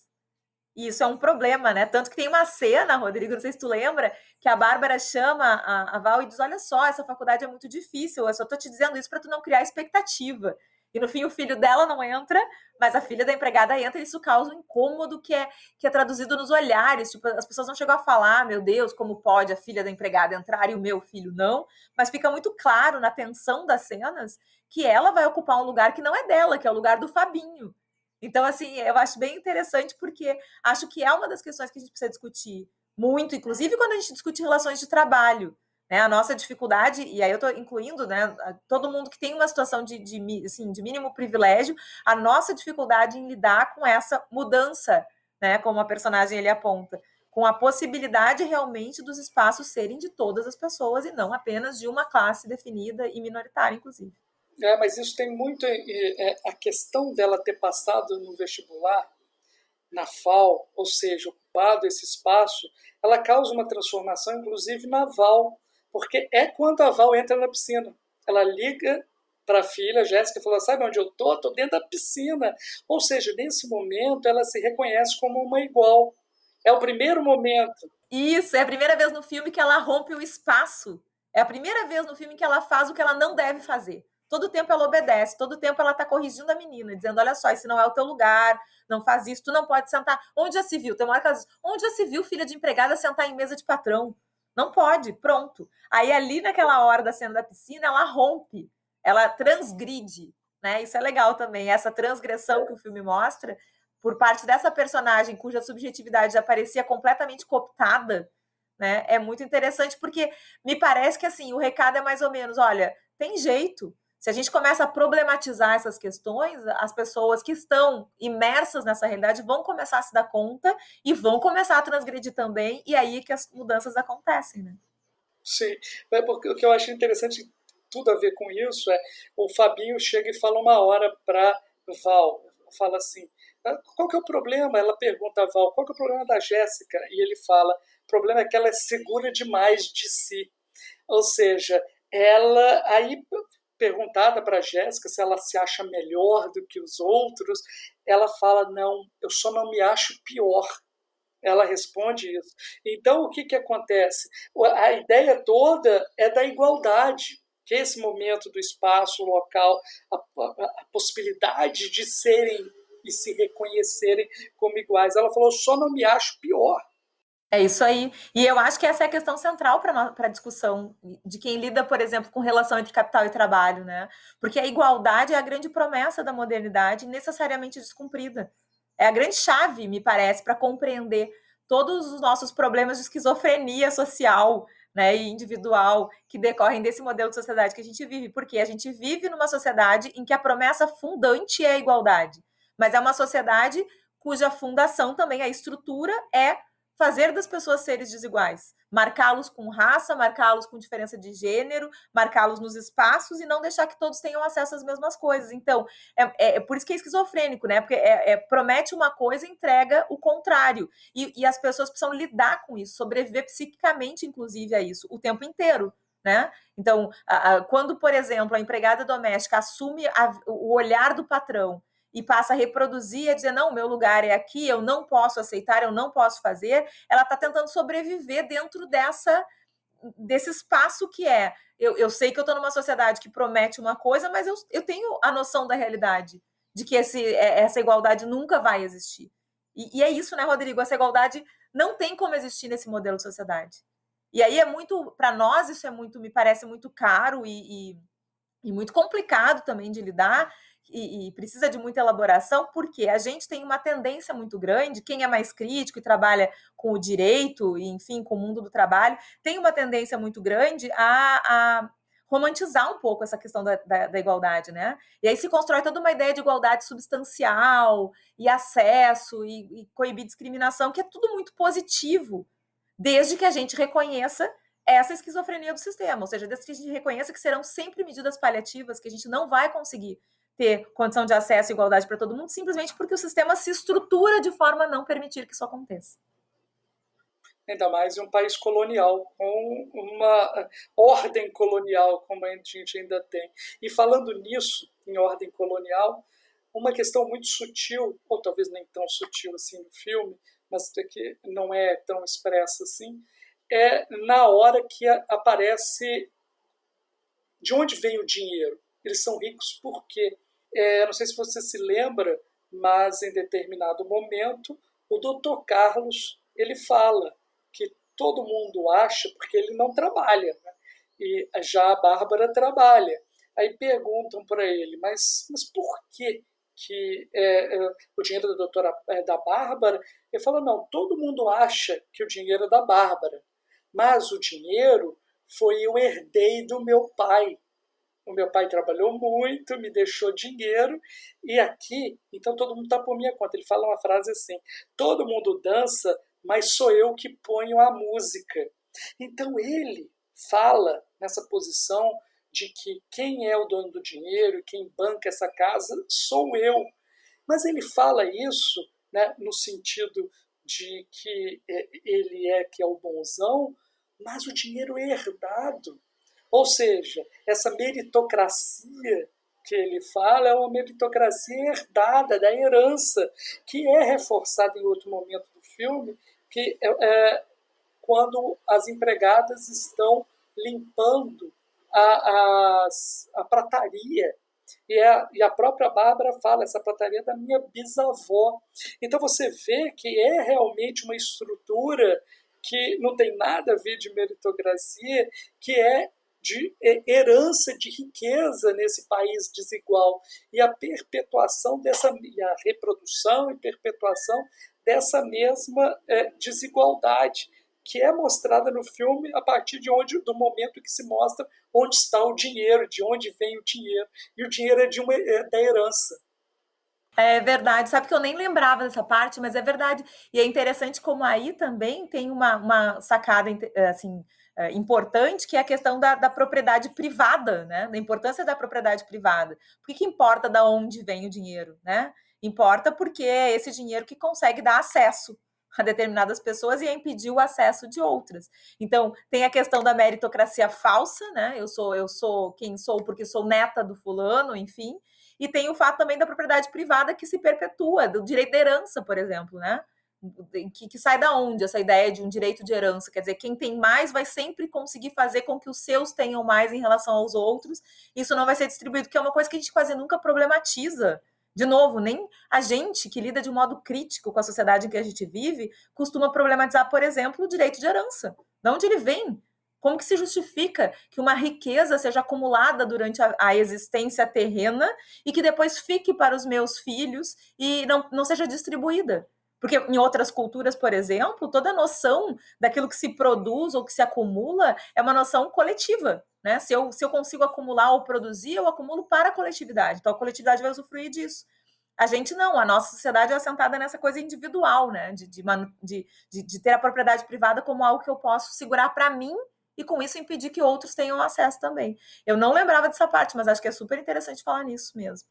E isso é um problema, né? Tanto que tem uma cena, Rodrigo, não sei se tu lembra, que a Bárbara chama a, a Val e diz: Olha só, essa faculdade é muito difícil, eu só tô te dizendo isso para tu não criar expectativa. E no fim o filho dela não entra, mas a filha da empregada entra, e isso causa um incômodo que é, que é traduzido nos olhares. Tipo, as pessoas não chegam a falar, meu Deus, como pode a filha da empregada entrar e o meu filho não, mas fica muito claro na tensão das cenas que ela vai ocupar um lugar que não é dela, que é o lugar do Fabinho. Então, assim, eu acho bem interessante porque acho que é uma das questões que a gente precisa discutir muito, inclusive quando a gente discute relações de trabalho. Né, a nossa dificuldade, e aí eu estou incluindo né, todo mundo que tem uma situação de, de, assim, de mínimo privilégio, a nossa dificuldade em lidar com essa mudança, né, como a personagem ele aponta, com a possibilidade realmente dos espaços serem de todas as pessoas e não apenas de uma classe definida e minoritária, inclusive. É, mas isso tem muito. É, a questão dela ter passado no vestibular, na FAO, ou seja, ocupado esse espaço, ela causa uma transformação, inclusive na Val, porque é quando a Val entra na piscina. Ela liga para a filha, Jéssica, e fala: Sabe onde eu estou? Estou dentro da piscina. Ou seja, nesse momento ela se reconhece como uma igual. É o primeiro momento. Isso, é a primeira vez no filme que ela rompe o espaço. É a primeira vez no filme que ela faz o que ela não deve fazer. Todo tempo ela obedece, todo tempo ela está corrigindo a menina, dizendo: olha só, esse não é o teu lugar, não faz isso, tu não pode sentar. Onde já se viu? Tem uma hora que ela diz: onde já se viu filha de empregada sentar em mesa de patrão? Não pode, pronto. Aí ali naquela hora da cena da piscina, ela rompe, ela transgride, né? Isso é legal também, essa transgressão que o filme mostra por parte dessa personagem cuja subjetividade já parecia completamente cooptada, né? É muito interessante porque me parece que assim, o recado é mais ou menos, olha, tem jeito. Se a gente começa a problematizar essas questões, as pessoas que estão imersas nessa realidade vão começar a se dar conta e vão começar a transgredir também, e aí que as mudanças acontecem, né? Sim, é porque o que eu acho interessante, tudo a ver com isso, é o Fabinho chega e fala uma hora para Val, fala assim, ah, qual que é o problema? Ela pergunta a Val, qual que é o problema da Jéssica? E ele fala, o problema é que ela é segura demais de si. Ou seja, ela aí perguntada para Jéssica se ela se acha melhor do que os outros, ela fala: não, eu só não me acho pior. Ela responde isso. Então, o que, que acontece? A ideia toda é da igualdade, que esse momento do espaço, local, a, a, a possibilidade de serem e se reconhecerem como iguais. Ela falou: só não me acho pior. É isso aí. E eu acho que essa é a questão central para a discussão de quem lida, por exemplo, com relação entre capital e trabalho, né? Porque a igualdade é a grande promessa da modernidade necessariamente descumprida. É a grande chave, me parece, para compreender todos os nossos problemas de esquizofrenia social né, e individual que decorrem desse modelo de sociedade que a gente vive. Porque a gente vive numa sociedade em que a promessa fundante é a igualdade, mas é uma sociedade cuja fundação também, a estrutura, é fazer das pessoas seres desiguais, marcá-los com raça, marcá-los com diferença de gênero, marcá-los nos espaços e não deixar que todos tenham acesso às mesmas coisas. Então, é, é, é por isso que é esquizofrênico, né? Porque é, é promete uma coisa e entrega o contrário. E, e as pessoas precisam lidar com isso, sobreviver psiquicamente, inclusive, a isso, o tempo inteiro. Né? Então, a, a, quando, por exemplo, a empregada doméstica assume a, o olhar do patrão e passa a reproduzir, a dizer, não, meu lugar é aqui, eu não posso aceitar, eu não posso fazer, ela está tentando sobreviver dentro dessa desse espaço que é. Eu, eu sei que eu estou numa sociedade que promete uma coisa, mas eu, eu tenho a noção da realidade, de que esse, é, essa igualdade nunca vai existir. E, e é isso, né, Rodrigo? Essa igualdade não tem como existir nesse modelo de sociedade. E aí é muito, para nós, isso é muito, me parece muito caro e, e, e muito complicado também de lidar, e, e, precisa de muita elaboração, porque a gente tem uma tendência muito grande, quem é mais crítico e trabalha com o direito, e enfim, com o mundo do trabalho, tem uma tendência muito grande a, a romantizar um pouco essa questão da, da, da, igualdade, né? E aí se constrói toda uma ideia de igualdade substancial e acesso e, e coibir discriminação, que é tudo muito positivo, desde que a gente reconheça essa esquizofrenia do sistema, ou seja, desde que a gente reconheça que serão sempre medidas paliativas, que a gente não vai conseguir ter condição de acesso e igualdade para todo mundo, simplesmente porque o sistema se estrutura de forma a não permitir que isso aconteça. Ainda mais em um país colonial, com uma ordem colonial, como a gente ainda tem. E falando nisso, em ordem colonial, uma questão muito sutil, ou talvez nem tão sutil assim no filme, mas que não é tão expressa assim, é na hora que aparece de onde vem o dinheiro. Eles são ricos por quê? É, não sei se você se lembra, mas em determinado momento o doutor Carlos ele fala que todo mundo acha porque ele não trabalha né? e já a Bárbara trabalha. Aí perguntam para ele, mas, mas por que que é, é, o dinheiro da doutora é da Bárbara? Ele fala, não, todo mundo acha que o dinheiro é da Bárbara, mas o dinheiro foi eu herdei do meu pai. O meu pai trabalhou muito, me deixou dinheiro, e aqui, então todo mundo está por minha conta. Ele fala uma frase assim: todo mundo dança, mas sou eu que ponho a música. Então ele fala nessa posição de que quem é o dono do dinheiro, quem banca essa casa, sou eu. Mas ele fala isso né, no sentido de que é, ele é que é o bonzão, mas o dinheiro é herdado. Ou seja, essa meritocracia que ele fala é uma meritocracia herdada da herança, que é reforçada em outro momento do filme, que é, é quando as empregadas estão limpando a, as, a prataria. E a, e a própria Bárbara fala, essa prataria é da minha bisavó. Então você vê que é realmente uma estrutura que não tem nada a ver de meritocracia, que é de herança de riqueza nesse país desigual e a perpetuação dessa a reprodução e perpetuação dessa mesma é, desigualdade que é mostrada no filme a partir de onde do momento que se mostra onde está o dinheiro, de onde vem o dinheiro e o dinheiro é de uma é da herança. É verdade, sabe que eu nem lembrava dessa parte, mas é verdade. E é interessante como aí também tem uma, uma sacada assim, é, importante, que é a questão da, da, propriedade privada, né? Da importância da propriedade privada. Por que, importa da onde vem o dinheiro, né? Importa porque é esse dinheiro que consegue dar acesso a determinadas pessoas e a impedir o acesso de outras. Então, tem a questão da meritocracia falsa, né? Eu sou eu sou quem sou porque sou neta do fulano, enfim. E tem o fato também da propriedade privada que se perpetua, do direito de herança, por exemplo, né? Que, que, sai da onde essa ideia de um direito de herança? Quer dizer, quem tem mais vai sempre conseguir fazer com que os seus tenham mais em relação aos outros. Isso não vai ser distribuído, que é uma coisa que a gente quase nunca problematiza. De novo, nem a gente que lida de um modo crítico com a sociedade em que a gente vive costuma problematizar, por exemplo, o direito de herança. De onde ele vem? Como que se justifica que uma riqueza seja acumulada durante a, a, existência terrena e que depois fique para os meus filhos e não, não seja distribuída? Porque em outras culturas, por exemplo, toda noção daquilo que se produz ou que se acumula é uma noção coletiva. Né? Se, eu, se eu consigo acumular ou produzir, eu acumulo para a coletividade. Então a coletividade vai usufruir disso. A gente não, a nossa sociedade é assentada nessa coisa individual, né? De, de, de, de ter a propriedade privada como algo que eu posso segurar para mim e com isso impedir que outros tenham acesso também. Eu não lembrava dessa parte, mas acho que é super interessante falar nisso mesmo.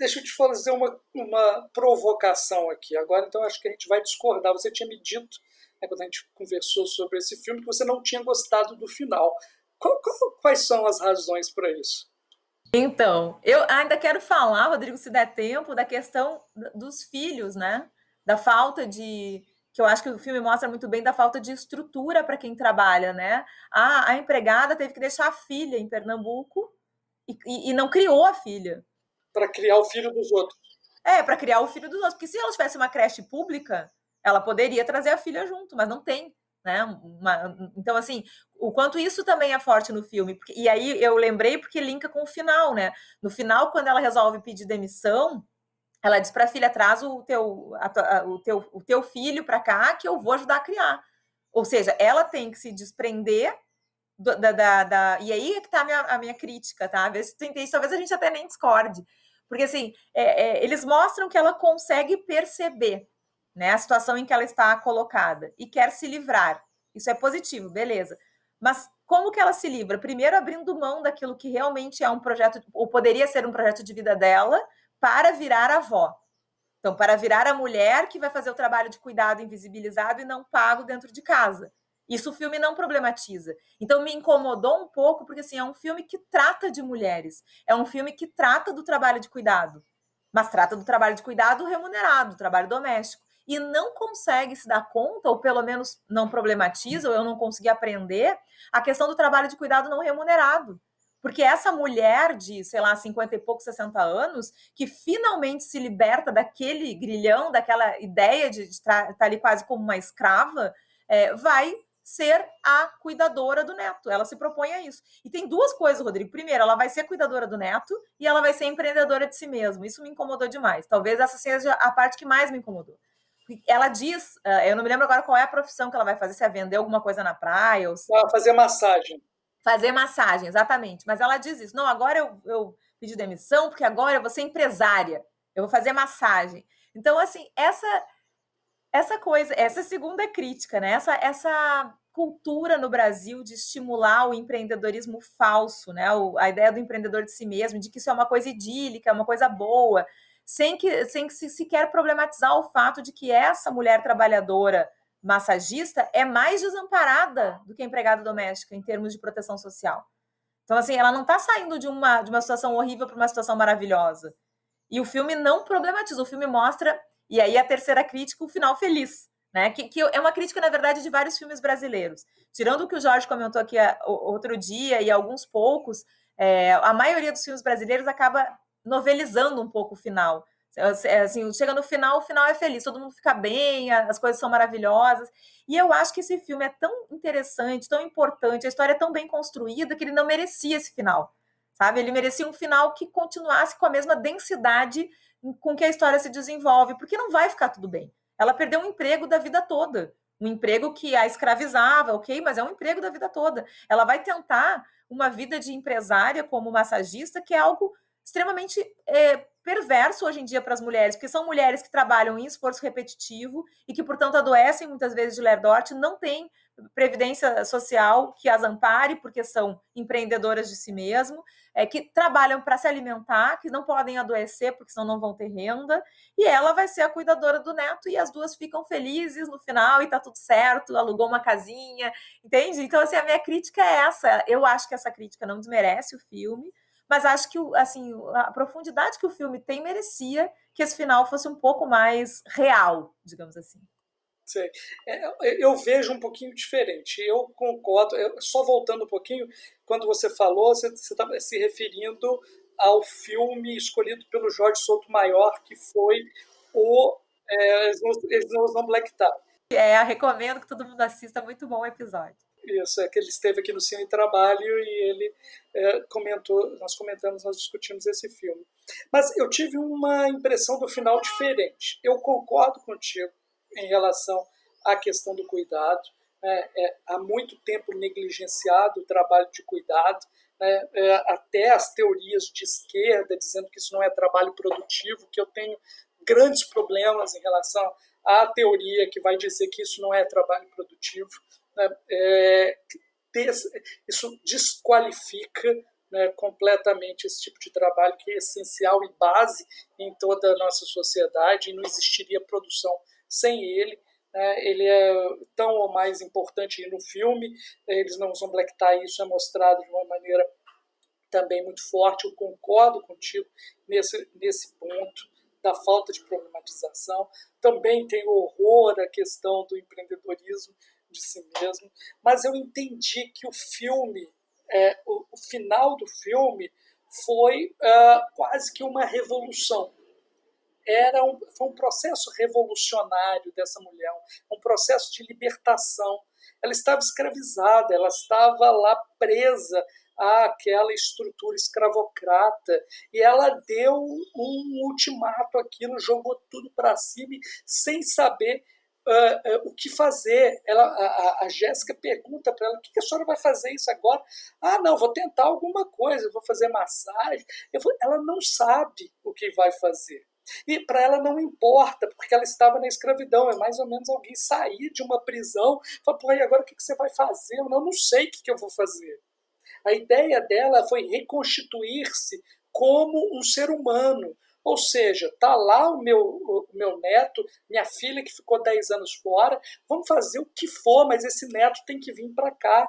Deixa eu te fazer uma, uma provocação aqui. Agora, então, acho que a gente vai discordar. Você tinha me dito, né, quando a gente conversou sobre esse filme, que você não tinha gostado do final. Qual, qual, quais são as razões para isso? Então, eu ainda quero falar, Rodrigo, se der tempo, da questão dos filhos, né? Da falta de. Que eu acho que o filme mostra muito bem da falta de estrutura para quem trabalha, né? A, a empregada teve que deixar a filha em Pernambuco e, e, e não criou a filha para criar o filho dos outros. É, para criar o filho dos outros. Porque se ela tivesse uma creche pública, ela poderia trazer a filha junto, mas não tem. Né? Uma, então, assim, o quanto isso também é forte no filme. Porque, e aí eu lembrei porque linka com o final, né? No final, quando ela resolve pedir demissão, ela diz para a filha: traz o teu, a, o teu, o teu filho para cá que eu vou ajudar a criar. Ou seja, ela tem que se desprender da, da, da, e aí é que tá a minha, a minha crítica, tá? Vê se tu entende, talvez a gente até nem discorde. Porque, assim, é, é, eles mostram que ela consegue perceber né, a situação em que ela está colocada e quer se livrar. Isso é positivo, beleza. Mas como que ela se livra? Primeiro, abrindo mão daquilo que realmente é um projeto, ou poderia ser um projeto de vida dela, para virar avó. Então, para virar a mulher que vai fazer o trabalho de cuidado invisibilizado e não pago dentro de casa. Isso o filme não problematiza. Então me incomodou um pouco, porque assim, é um filme que trata de mulheres. É um filme que trata do trabalho de cuidado. Mas trata do trabalho de cuidado remunerado, trabalho doméstico. E não consegue se dar conta, ou pelo menos não problematiza, ou eu não consegui aprender, a questão do trabalho de cuidado não remunerado. Porque essa mulher de, sei lá, 50 e poucos, 60 anos, que finalmente se liberta daquele grilhão, daquela ideia de estar tá ali quase como uma escrava, é, vai ser a cuidadora do neto. Ela se propõe a isso. E tem duas coisas, Rodrigo. Primeiro, ela vai ser cuidadora do neto e ela vai ser empreendedora de si mesma. Isso me incomodou demais. Talvez essa seja a parte que mais me incomodou. Ela diz, uh, eu não me lembro agora qual é a profissão que ela vai fazer, se é vender alguma coisa na praia ou se... fazer massagem. Fazer massagem, exatamente. Mas ela diz isso. Não, agora eu, eu pedi demissão porque agora eu vou ser empresária. Eu vou fazer massagem. Então, assim, essa essa coisa, essa segunda crítica, né? Essa, essa cultura no Brasil de estimular o empreendedorismo falso, né? O, a ideia do empreendedor de si mesmo, de que isso é uma coisa idílica, é uma coisa boa, sem que, sem que se sequer problematizar o fato de que essa mulher trabalhadora massagista é mais desamparada do que a empregada doméstica em termos de proteção social. Então, assim, ela não está saindo de uma, de uma situação horrível para uma situação maravilhosa. E o filme não problematiza, o filme mostra e aí a terceira crítica, o final feliz, né? Que, que, é uma crítica, na verdade, de vários filmes brasileiros. Tirando o que o Jorge comentou aqui é, outro dia e alguns poucos, é, a maioria dos filmes brasileiros acaba novelizando um pouco o final. É, assim, chega no final, o final é feliz, todo mundo fica bem, as coisas são maravilhosas. E eu acho que esse filme é tão interessante, tão importante, a história é tão bem construída que ele não merecia esse final. Sabe? Ele merecia um final que continuasse com a mesma densidade com que a história se desenvolve, porque não vai ficar tudo bem. Ela perdeu um emprego da vida toda, um emprego que a escravizava, ok, mas é um emprego da vida toda. Ela vai tentar uma vida de empresária como massagista, que é algo extremamente é, perverso hoje em dia para as mulheres, porque são mulheres que trabalham em esforço repetitivo e que, portanto, adoecem muitas vezes de lerdorte, não têm previdência social que as ampare, porque são empreendedoras de si mesmo, é, que trabalham para se alimentar, que não podem adoecer porque senão não vão ter renda, e ela vai ser a cuidadora do neto e as duas ficam felizes no final e tá tudo certo, alugou uma casinha, entende? Então, assim, a minha crítica é essa. Eu acho que essa crítica não desmerece o filme, mas acho que assim, a profundidade que o filme tem merecia que esse final fosse um pouco mais real, digamos assim. Sei. É, eu vejo um pouquinho diferente. Eu concordo, só voltando um pouquinho, quando você falou, você estava se referindo ao filme escolhido pelo Jorge Souto Maior, que foi o é, Eles Não Usam Black Tie. É, recomendo que todo mundo assista, muito bom o episódio. Isso, é que ele esteve aqui no Cine Trabalho e ele é, comentou, nós comentamos, nós discutimos esse filme. Mas eu tive uma impressão do final diferente. Eu concordo contigo em relação à questão do cuidado. Né? É, há muito tempo negligenciado o trabalho de cuidado, né? é, até as teorias de esquerda dizendo que isso não é trabalho produtivo, que eu tenho grandes problemas em relação à teoria que vai dizer que isso não é trabalho produtivo. Né? É, isso desqualifica né, completamente esse tipo de trabalho que é essencial e base em toda a nossa sociedade e não existiria produção sem ele. Né, ele é tão ou mais importante no filme, eles não usam black tie, isso é mostrado de uma maneira também muito forte. Eu concordo contigo nesse, nesse ponto da falta de problematização. Também tem horror à questão do empreendedorismo de si mesmo, mas eu entendi que o filme, é, o, o, final do filme foi uh, quase que uma revolução. Era um, foi um processo revolucionário dessa mulher, um processo de libertação. Ela estava escravizada, ela estava lá presa àquela estrutura escravocrata e ela deu um ultimato aquilo, jogou tudo para cima sem saber Uh, uh, o que fazer. Ela, a, a Jéssica pergunta para ela: o que, a senhora vai fazer isso agora? Ah, não, vou tentar alguma coisa, vou fazer massagem. Vou... Ela não sabe o que vai fazer. E para ela não importa, porque ela estava na escravidão. É mais ou menos alguém sair de uma prisão e falar: pô, e agora o que, você vai fazer? Eu não, não sei o que, que eu vou fazer. A ideia dela foi reconstituir-se como um ser humano. Ou seja, está lá o meu, o meu neto, minha filha que ficou 10 anos fora, vamos fazer o que for, mas esse neto tem que vir para cá.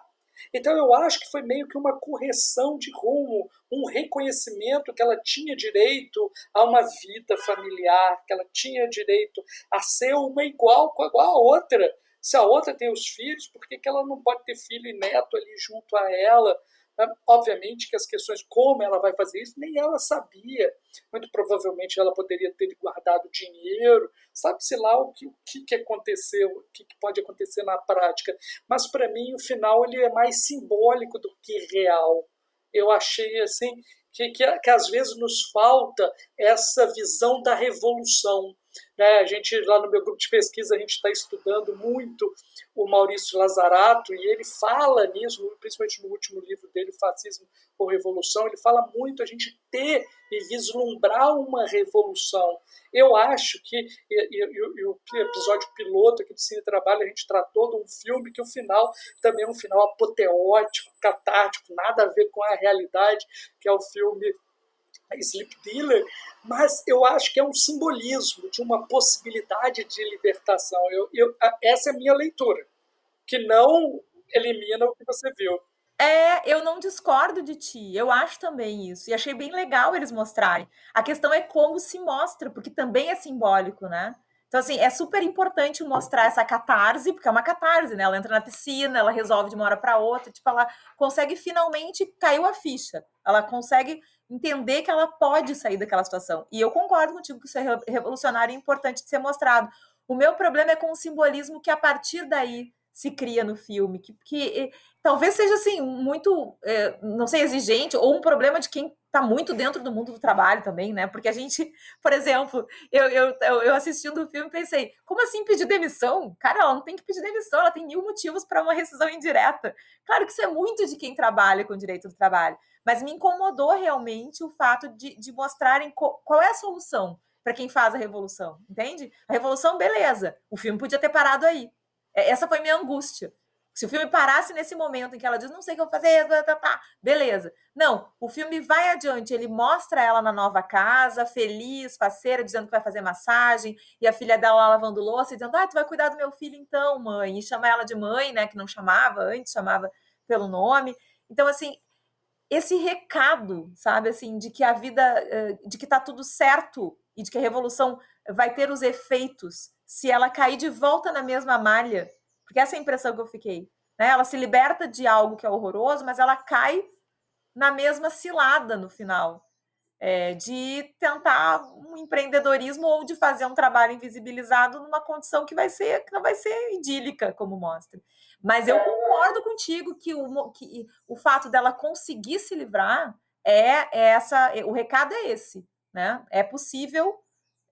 Então eu acho que foi meio que uma correção de rumo, um reconhecimento que ela tinha direito a uma vida familiar, que ela tinha direito a ser uma igual, igual a outra. Se a outra tem os filhos, por que, que ela não pode ter filho e neto ali junto a ela? Obviamente que as questões como ela vai fazer isso, nem ela sabia. Muito provavelmente ela poderia ter guardado dinheiro, sabe-se lá o que, o que aconteceu, o que pode acontecer na prática. Mas para mim o final ele é mais simbólico do que real. Eu achei assim que, que, que às vezes nos falta essa visão da revolução né? A gente, lá no meu grupo de pesquisa, a gente está estudando muito o Maurício Lazarato e ele fala nisso, principalmente no último livro dele, Fascismo ou Revolução, ele fala muito a gente ter e vislumbrar uma revolução. Eu acho que, e, o episódio piloto aqui do Cine Trabalho, a gente tratou de um filme que o final também é um final apoteótico, catártico, nada a ver com a realidade, que é o filme Sleep Dealer, mas eu acho que é um simbolismo de uma possibilidade de libertação. Eu, eu, essa é a minha leitura, que não elimina o que você viu. É, eu não discordo de ti, eu acho também isso, e achei bem legal eles mostrarem. A questão é como se mostra, porque também é simbólico, né? Então, assim, é super importante mostrar essa catarse, porque é uma catarse, né? Ela entra na piscina, ela resolve de uma hora para outra, tipo, ela consegue finalmente caiu a ficha. Ela consegue entender que ela pode sair daquela situação. E eu concordo contigo que isso é revolucionário e importante de ser mostrado. O meu problema é com o simbolismo que a partir daí se cria no filme, que, que talvez seja assim muito, é, não sei, exigente ou um problema de quem está muito dentro do mundo do trabalho também, né? Porque a gente, por exemplo, eu, eu, eu assistindo o filme pensei, como assim pedir demissão? Cara, ela não tem que pedir demissão, ela tem mil motivos para uma rescisão indireta. Claro que isso é muito de quem trabalha com direito do trabalho, mas me incomodou realmente o fato de, de mostrarem qual é a solução para quem faz a revolução, entende? A revolução, beleza, o filme podia ter parado aí. É, essa foi minha angústia. Se o filme parasse nesse momento em que ela diz, não sei o que eu vou fazer, tá, tá, beleza. Não, o filme vai adiante, ele mostra ela na nova casa, feliz, faceira, dizendo que vai fazer massagem, e a filha dela lavando louça, dizendo, ah, tu vai cuidar do meu filho então, mãe, e chama ela de mãe, né, que não chamava antes, chamava pelo nome. Então, assim, esse recado, sabe, assim, de que a vida, eh, de que tá tudo certo e de que a revolução vai ter os efeitos se ela cair de volta na mesma malha, porque essa é a impressão que eu fiquei. Né? Ela se liberta de algo que é horroroso, mas ela cai na mesma cilada no final. É, de tentar um empreendedorismo ou de fazer um trabalho invisibilizado numa condição que vai ser que não vai ser idílica, como mostra. Mas eu concordo contigo que o, que o fato dela conseguir se livrar é, é essa. O recado é esse, né? É possível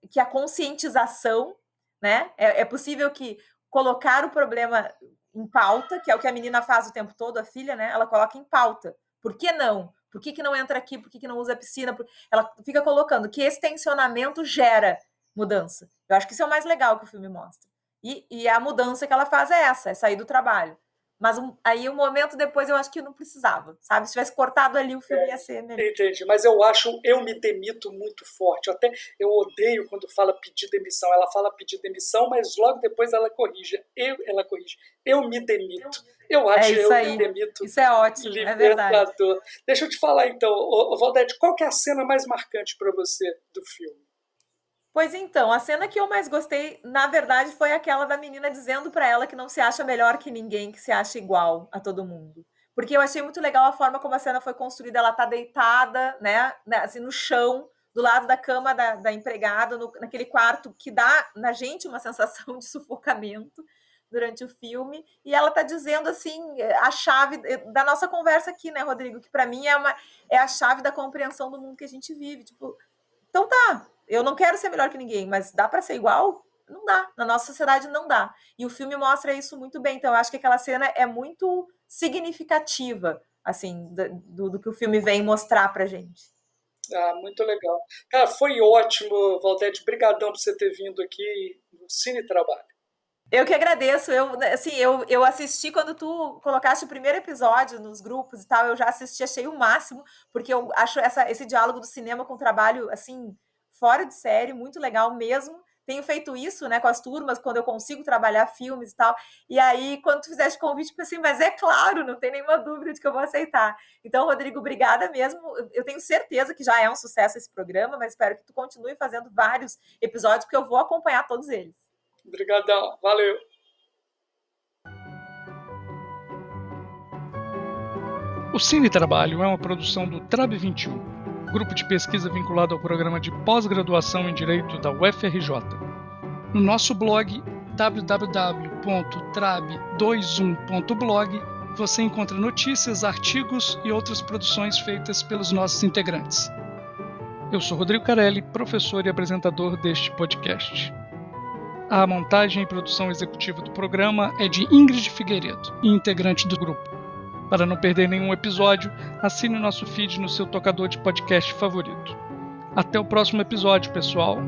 que a conscientização, né? É, é possível que colocar o problema em pauta, que é o que a menina faz o tempo todo, a filha, né? Ela coloca em pauta. Por que não? Por que, que não entra aqui? Por que, que não usa a piscina? Ela fica colocando que esse tensionamento gera mudança. Eu acho que isso é o mais legal que o filme mostra. E, e a mudança que ela faz é essa, é sair do trabalho. Mas um, aí um momento depois eu acho que não precisava, sabe? Se tivesse cortado ali o filme ia ser melhor. Entendi, mas eu acho eu me demito muito forte. Até eu odeio quando fala pedir demissão. Ela fala pedir demissão, mas logo depois ela corrige. Eu, ela corrige. Eu me demito. Eu É acho isso eu aí. me demito. Isso é ótimo, é verdade. Libertador. Deixa eu te falar então, Valdete, qual que é a cena mais marcante para você do filme? Pois então, a cena que eu mais gostei, na verdade, foi aquela da menina dizendo para ela que não se acha melhor que ninguém, que se acha igual a todo mundo. Porque eu achei muito legal a forma como a cena foi construída. Ela tá deitada, né, né, assim, no chão, do lado da cama da, da empregada, no- naquele quarto que dá na gente uma sensação de sufocamento durante o filme. E ela tá dizendo, assim, a chave da nossa conversa aqui, né, Rodrigo? Que para mim é, uma, é a chave da compreensão do mundo que a gente vive. Tipo, então tá, eu não quero ser melhor que ninguém, mas dá para ser igual? Não dá. Na nossa sociedade não dá. E o filme mostra isso muito bem. Então eu acho que aquela cena é muito significativa, assim, do, do que o filme vem mostrar pra gente. Ah, muito legal. Cara, foi ótimo, Valdete. Brigadão por você ter vindo aqui no Cine Trabalho. Eu que agradeço. Eu, assim, eu, eu assisti quando tu colocaste o primeiro episódio nos grupos e tal. Eu já assisti, achei o máximo, porque eu acho essa, esse diálogo do cinema com o trabalho, assim, fora de série, muito legal mesmo. Tenho feito isso, né, com as turmas, quando eu consigo trabalhar filmes e tal. E aí, quando tu fizeste o convite, eu pensei, mas é claro, não tem nenhuma dúvida de que eu vou aceitar. Então, Rodrigo, obrigada mesmo. Eu tenho certeza que já é um sucesso esse programa, mas espero que tu continue fazendo vários episódios, porque eu vou acompanhar todos eles. Obrigadão. Valeu. O Cine Trabalho é uma produção do Trab 21, grupo de pesquisa vinculado ao programa de pós-graduação em Direito da UFRJ. No nosso blog www.trab21.blog você encontra notícias, artigos e outras produções feitas pelos nossos integrantes. Eu sou Rodrigo Carelli, professor e apresentador deste podcast. A montagem e produção executiva do programa é de Ingrid Figueiredo, integrante do grupo. Para não perder nenhum episódio, assine nosso feed no seu tocador de podcast favorito. Até o próximo episódio, pessoal!